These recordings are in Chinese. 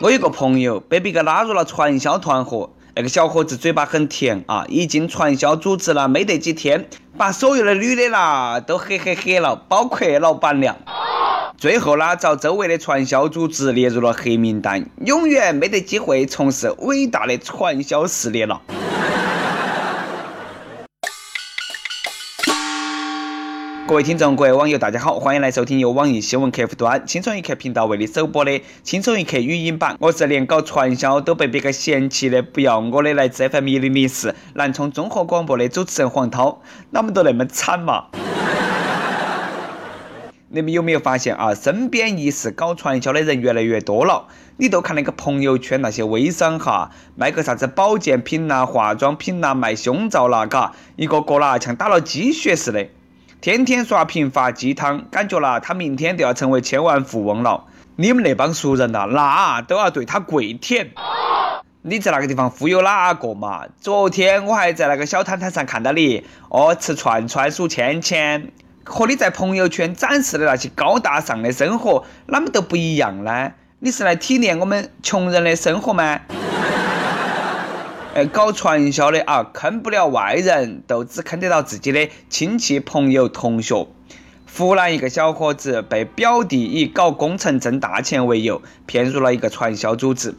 我有个朋友被别个拉入了传销团伙，那个小伙子嘴巴很甜啊，一进传销组织了没得几天，把所有的女的啦都嘿嘿嘿了，包括老板娘。最后呢，遭周围的传销组织列入了黑名单，永远没得机会从事伟大的传销事业了。各位听众，各位网友，大家好，欢迎来收听由网易新闻客户端“轻松一刻”频道为你首播的《轻松一刻》语音版。我是连搞传销都被别个嫌弃的不要我的来自 FM 一零零四南充综合广播的主持人黄涛，哪们都那么惨嘛？你们有没有发现啊？身边疑似搞传销的人越来越多了。你都看那个朋友圈那些微商哈，卖个啥子保健品呐、化妆品呐、卖胸罩啦，嘎，一个个啦像打了鸡血似的。天天刷屏发鸡汤，感觉啦，他明天都要成为千万富翁了。你们那帮熟人呐，那都要对他跪舔。你在那个地方忽悠哪个嘛？昨天我还在那个小摊摊上看到你，哦，吃串串数钱钱，和你在朋友圈展示的那些高大上的生活，哪么都不一样呢？你是来体验我们穷人的生活吗？哎，搞传销的啊，坑不了外人，都只坑得到自己的亲戚、朋友、同学。湖南一个小伙子被表弟以搞工程挣大钱为由，骗入了一个传销组织。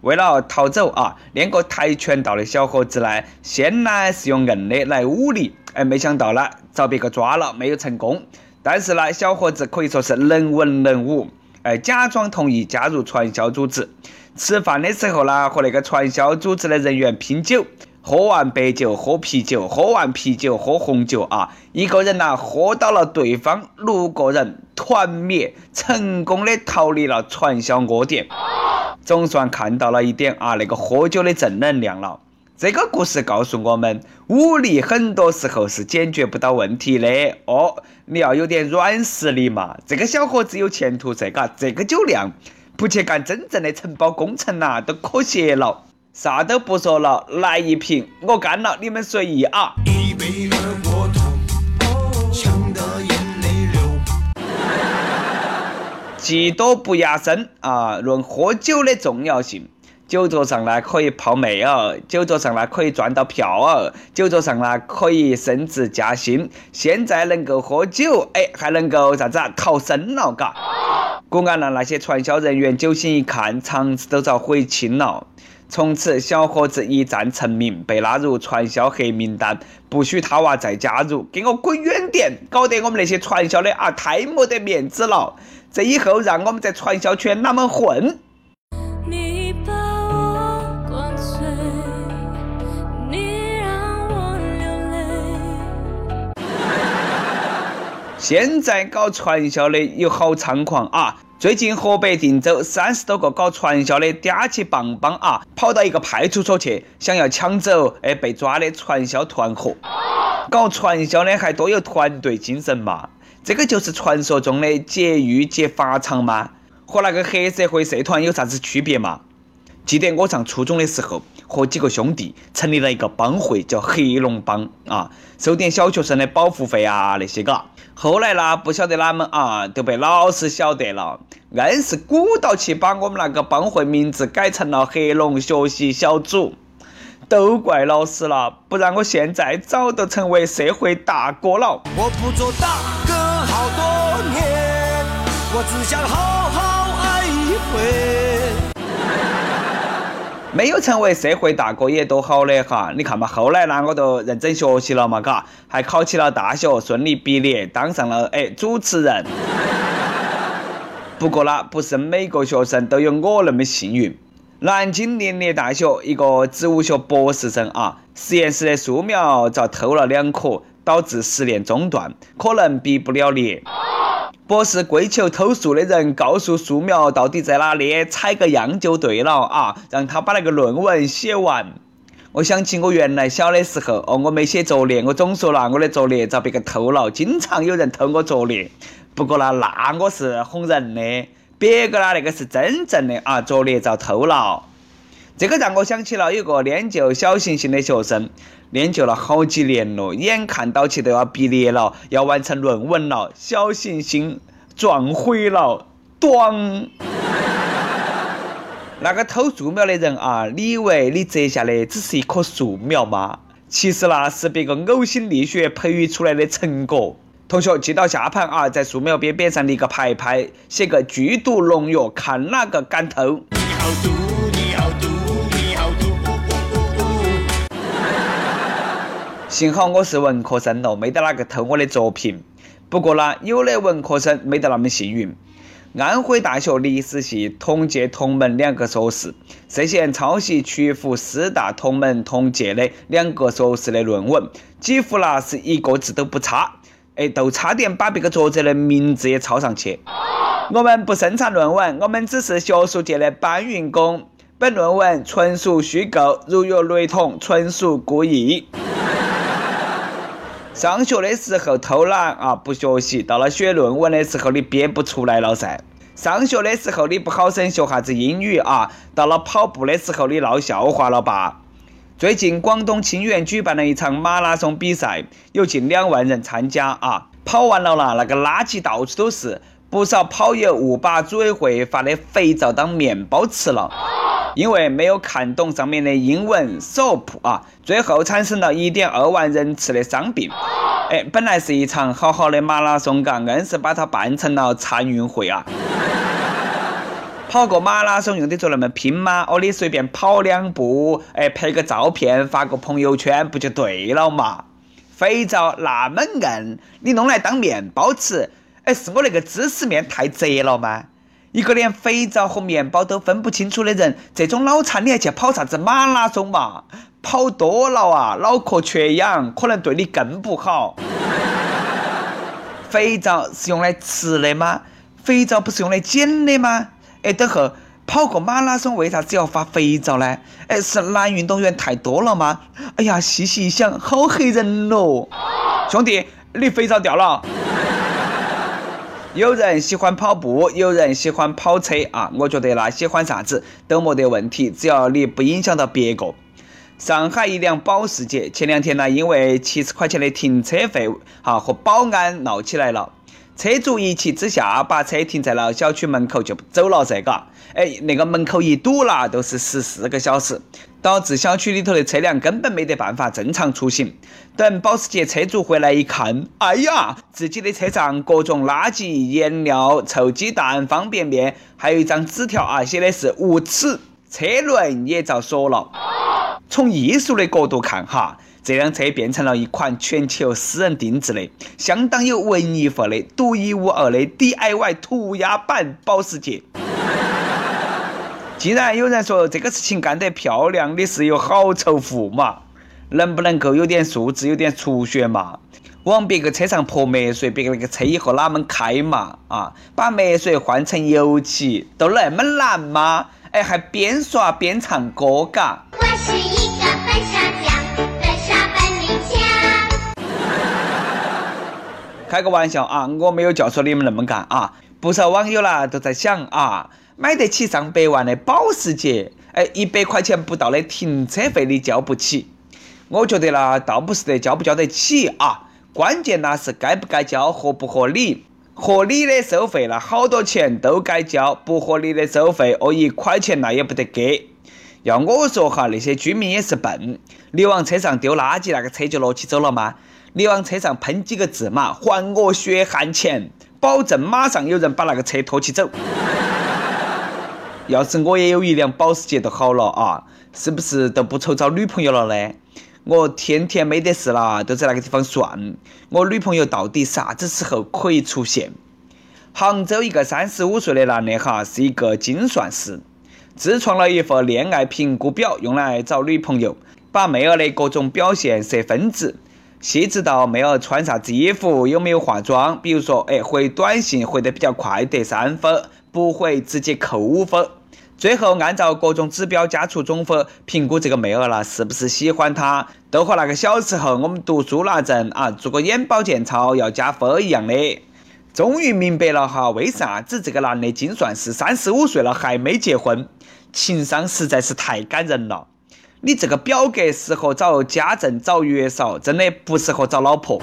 为了逃走啊，练过跆拳道的小伙子呢，先呢是用硬的来武力，哎，没想到呢遭别个抓了，没有成功。但是呢，小伙子可以说是能文能武，哎，假装同意加入传销组织。吃饭的时候呢，和那个传销组织的人员拼酒，喝完白酒喝啤酒，喝完啤酒喝红酒啊，一个人呢喝倒了对方六个人，团灭，成功的逃离了传销窝点，总算看到了一点啊那个喝酒的正能量了。这个故事告诉我们，武力很多时候是解决不到问题的哦，你要有点软实力嘛。这个小伙子有前途这，嘎，这个酒量。不去干真正的承包工程呐，都可惜了。啥都不说了，来一瓶，我干了，你们随意啊。一杯二锅头，呛得眼泪流。技多不压身啊！论喝酒的重要性，酒桌上呢可以泡妹儿，酒桌上呢可以赚到票儿，酒桌上呢可以升职加薪。现在能够喝酒，哎，还能够啥子啊？逃生了，嘎。果然让那些传销人员酒醒一看，肠子都遭悔青了。从此，小伙子一战成名，被拉入传销黑名单，不许他娃再加入，给我滚远点！搞得我们那些传销的啊，太没得面子了。这以后让我们在传销圈哪么混？现在搞传销的有好猖狂啊！最近河北定州三十多个搞传销的嗲起棒棒啊，跑到一个派出所去，想要抢走哎被抓的传销团伙。搞传销的还多有团队精神嘛？这个就是传说中的劫狱劫法场吗？和那个黑社会社团有啥子区别嘛？记得我上初中的时候，和几个兄弟成立了一个帮会，叫黑龙帮啊，收点小学生的保护费啊那些个。后来呢，不晓得哪们啊，都被老师晓得了，硬是鼓捣起把我们那个帮会名字改成了黑龙学习小组。都怪老师了，不然我现在早都成为社会大哥了。我不做大哥好多年，我只想好没有成为社会大哥也多好的哈！你看嘛，后来呢，我都认真学习了嘛，嘎，还考起了大学，顺利毕业，当上了哎主持人。不过呢，不是每个学生都有我那么幸运。南京林业大学一个植物学博士生啊，实验室的树苗遭偷了两棵，导致实验中断，可能毕不了业。博士跪求偷树的人告诉树苗到底在哪里，采个样就对了啊，让他把那个论文写完。我想起我原来小的时候，哦，我没写作业，我总说了我的作业遭别个偷了，经常有人偷我作业。不过呢，那我是哄人的，别个呢那个是真正的啊，作业遭偷了。这个让我想起了有个练就小行星的学生，练就了好几年了，眼看到起都要毕业了，要完成论文了，小行星撞毁了，咣！那个偷树苗的人啊，你以为你摘下的只是一棵树苗吗？其实那是别个呕心沥血培育出来的成果。同学记到下盘啊，在树苗边边上立个牌牌，写个剧毒农药，看哪个敢偷。幸好我是文科生咯，没得哪个偷我的作品。不过呢，有的文科生没得那么幸运。安徽大学历史系同届同门两个硕士涉嫌抄袭曲阜师大同门同届的两个硕士的论文，几乎那是一个字都不差，哎，都差点把别个作者的名字也抄上去。我们不生产论文，我们只是学术界的搬运工。本论文纯属虚构，如有雷同，纯属故意。上学的时候偷懒啊，不学习，到了写论文的时候你憋不出来了噻。上学的时候你不好生学下子英语啊，到了跑步的时候你闹笑话了吧？最近广东清远举办了一场马拉松比赛，有近两万人参加啊。跑完了啦，那个垃圾到处都是，不少跑友误把组委会发的肥皂当面包吃了。因为没有看懂上面的英文 soap 啊，最后产生了一点二万人次的伤病。哎，本来是一场好好的马拉松，嘎，硬是把它办成了残运会啊！跑个马拉松用得着那么拼吗？哦，你随便跑两步，哎，拍个照片发个朋友圈不就对了嘛？肥皂那么硬，你弄来当面包吃，哎，是我那个芝士面太窄了吗？一个连肥皂和面包都分不清楚的人，这种脑残你还去跑啥子马拉松嘛？跑多了啊，脑壳缺氧，可能对你更不好。肥皂是用来吃的吗？肥皂不是用来捡的吗？哎，等会跑个马拉松为啥子要发肥皂呢？哎，是男运动员太多了吗？哎呀，细细一想，好黑人哦！兄弟，你肥皂掉了。有人喜欢跑步，有人喜欢跑车啊！我觉得那喜欢啥子都没得问题，只要你不影响到别个。上海一辆保时捷前两天呢，因为七十块钱的停车费哈和保安闹起来了。车主一气之下把车停在了小区门口就走了这个。哎，那个门口一堵啦，都是十四个小时，导致小区里头的车辆根本没得办法正常出行。等保时捷车主回来一看，哎呀，自己的车上各种垃圾、颜料、臭鸡蛋、方便面，还有一张纸条啊，写的是无耻，车轮也遭锁了。从艺术的角度看，哈，这辆车变成了一款全球私人定制的、相当有文艺范的、独一无二的 DIY 涂鸦版保时捷。既然有人说这个事情干得漂亮，你是有好仇富嘛？能不能够有点素质，有点出血嘛？往别个车上泼墨水，别个那个车以后哪门开嘛？啊，把墨水换成油漆，都那么难吗？哎，还边刷边唱歌，嘎。我是开个玩笑啊，我没有教唆你们那么干啊。不少网友啦都在想啊。买得起上百万的保时捷，哎，一百块钱不到的停车费你交不起？我觉得啦，倒不是得交不交得起啊，关键那是该不该交，合不合理？合理的收费那好多钱都该交，不合理的收费哦一块钱那也不得给。要我说哈，那些居民也是笨，你往车上丢垃圾，那个车就挪起走了吗？你往车上喷几个字嘛，还我血汗钱，保证马上有人把那个车拖起走。要是我也有一辆保时捷就好了啊，是不是都不愁找女朋友了呢？我天天没得事啦，都在那个地方算我女朋友到底啥子时候可以出现。杭州一个三十五岁的男的哈，是一个精算师，自创了一份恋爱评估表，用来找女朋友，把妹儿的各种表现设分值，细致到妹儿穿啥子衣服，有没有化妆，比如说，哎，回短信回得比较快得三分。不回直接扣五分，最后按照各种指标加出总分，评估这个妹儿啦是不是喜欢他，都和那个小时候我们读书那阵啊做个眼保健操要加分一样的。终于明白了哈，为啥子这个男的精算是三十五岁了还没结婚，情商实在是太感人了。你这个表格适合找家政找月嫂，真的不适合找老婆。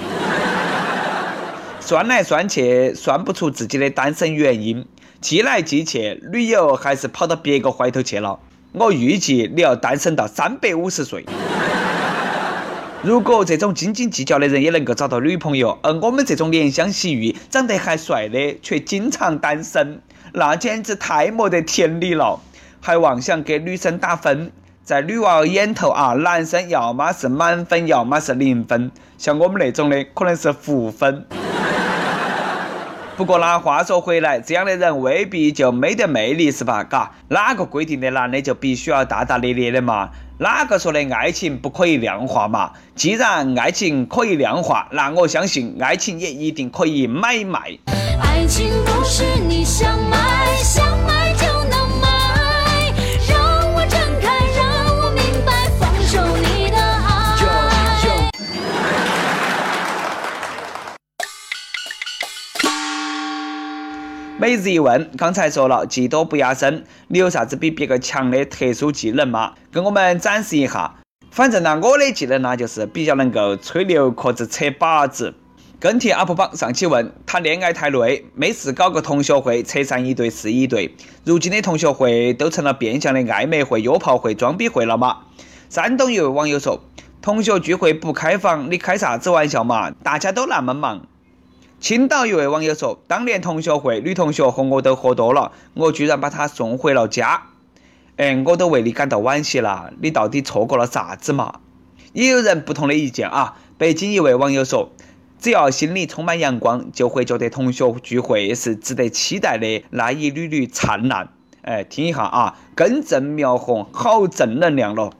算来算去，算不出自己的单身原因。寄来寄去，女友还是跑到别个怀头去了。我预计你要单身到三百五十岁。如果这种斤斤计较的人也能够找到女朋友，而我们这种怜香惜玉、长得还帅的却经常单身，那简直太没得天理了！还妄想给女生打分，在女娃儿眼头啊，男生要么是满分，要么是零分，像我们那种的可能是负分。不过那话说回来，这样的人未必就没得魅力，是吧？嘎，哪个规定的男的就必须要大大咧咧的嘛？哪个说的爱情不可以量化嘛？既然爱情可以量化，那我相信爱情也一定可以买卖。爱情不是你想买想每日一问，刚才说了，技多不压身，你有啥子比别个强的特殊技能吗？跟我们展示一下。反正呢，我的技能呢，就是比较能够吹牛壳子、扯把子。跟帖 UP 榜上期问，谈恋爱太累，没事搞个同学会，扯上一对是一对。如今的同学会都成了变相的暧昧会、约炮会、装逼会了吗？山东一位网友说，同学聚会不开房，你开啥子玩笑嘛？大家都那么忙。青岛一位网友说：“当年同学会，女同学和我都喝多了，我居然把她送回了家。哎，我都为你感到惋惜了。你到底错过了啥子嘛？”也有人不同的意见啊。北京一位网友说：“只要心里充满阳光，就会觉得同学聚会是值得期待的那一缕缕灿烂。”哎，听一下啊，根正苗红，好正能量咯。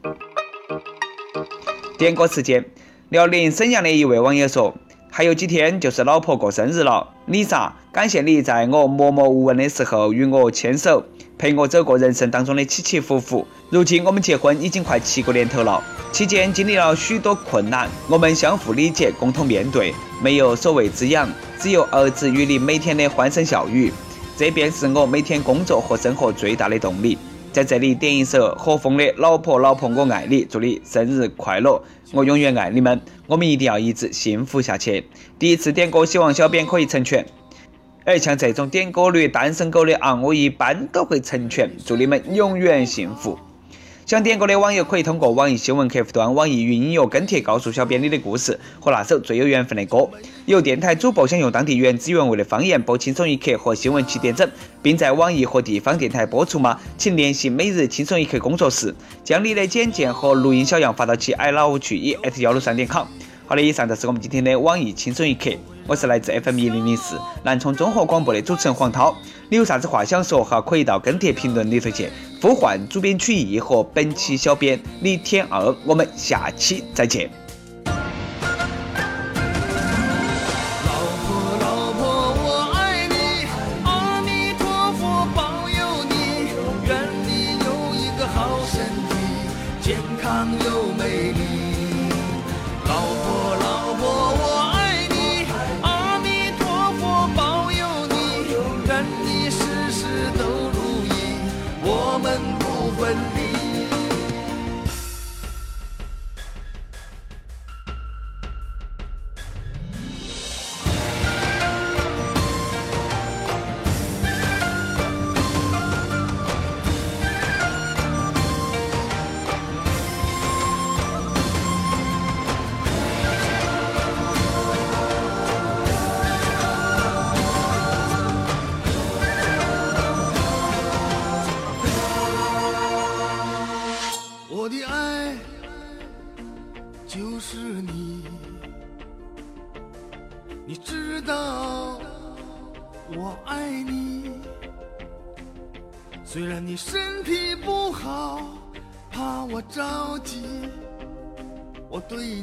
点歌时间，辽宁沈阳的一位网友说。还有几天就是老婆过生日了，Lisa，感谢你在我默默无闻的时候与我牵手，陪我走过人生当中的起起伏伏。如今我们结婚已经快七个年头了，期间经历了许多困难，我们相互理解，共同面对，没有所谓滋养，只有儿子与你每天的欢声笑语，这便是我每天工作和生活最大的动力。在这里点一首何峰的《老婆老婆我爱你》，祝你生日快乐！我永远爱你们，我们一定要一直幸福下去。第一次点歌，希望小编可以成全。哎，像这种点歌率单身狗的啊，我一般都会成全。祝你们永远幸福。想点歌的网友可以通过网易新闻客户端、网易云音乐跟帖告诉小编你的故事和那首最有缘分的歌。有电台主播想用当地原汁原味的方言播轻松一刻和新闻七点整，并在网易和地方电台播出吗？请联系每日轻松一刻工作室，将你的简介和录音小样发到其 i love 曲一幺六三点 com。好的，以上就是我们今天的网易轻松一刻。我是来自 FM 一零零四南充综合广播的主持人黄涛，你有啥子话想说哈？可以到跟帖评论里头去呼唤主编曲艺和本期小编李天二，我们下期再见。我们不分离。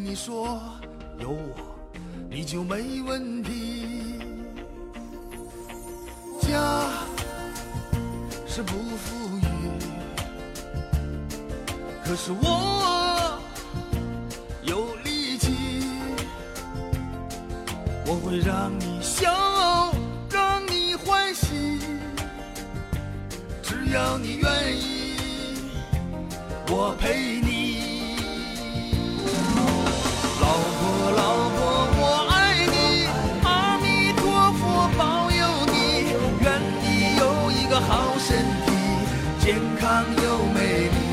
你说，有我你就没问题。家是不富裕，可是我有力气，我会让你笑。让你欢喜只要你愿意，我陪你。健康又美丽。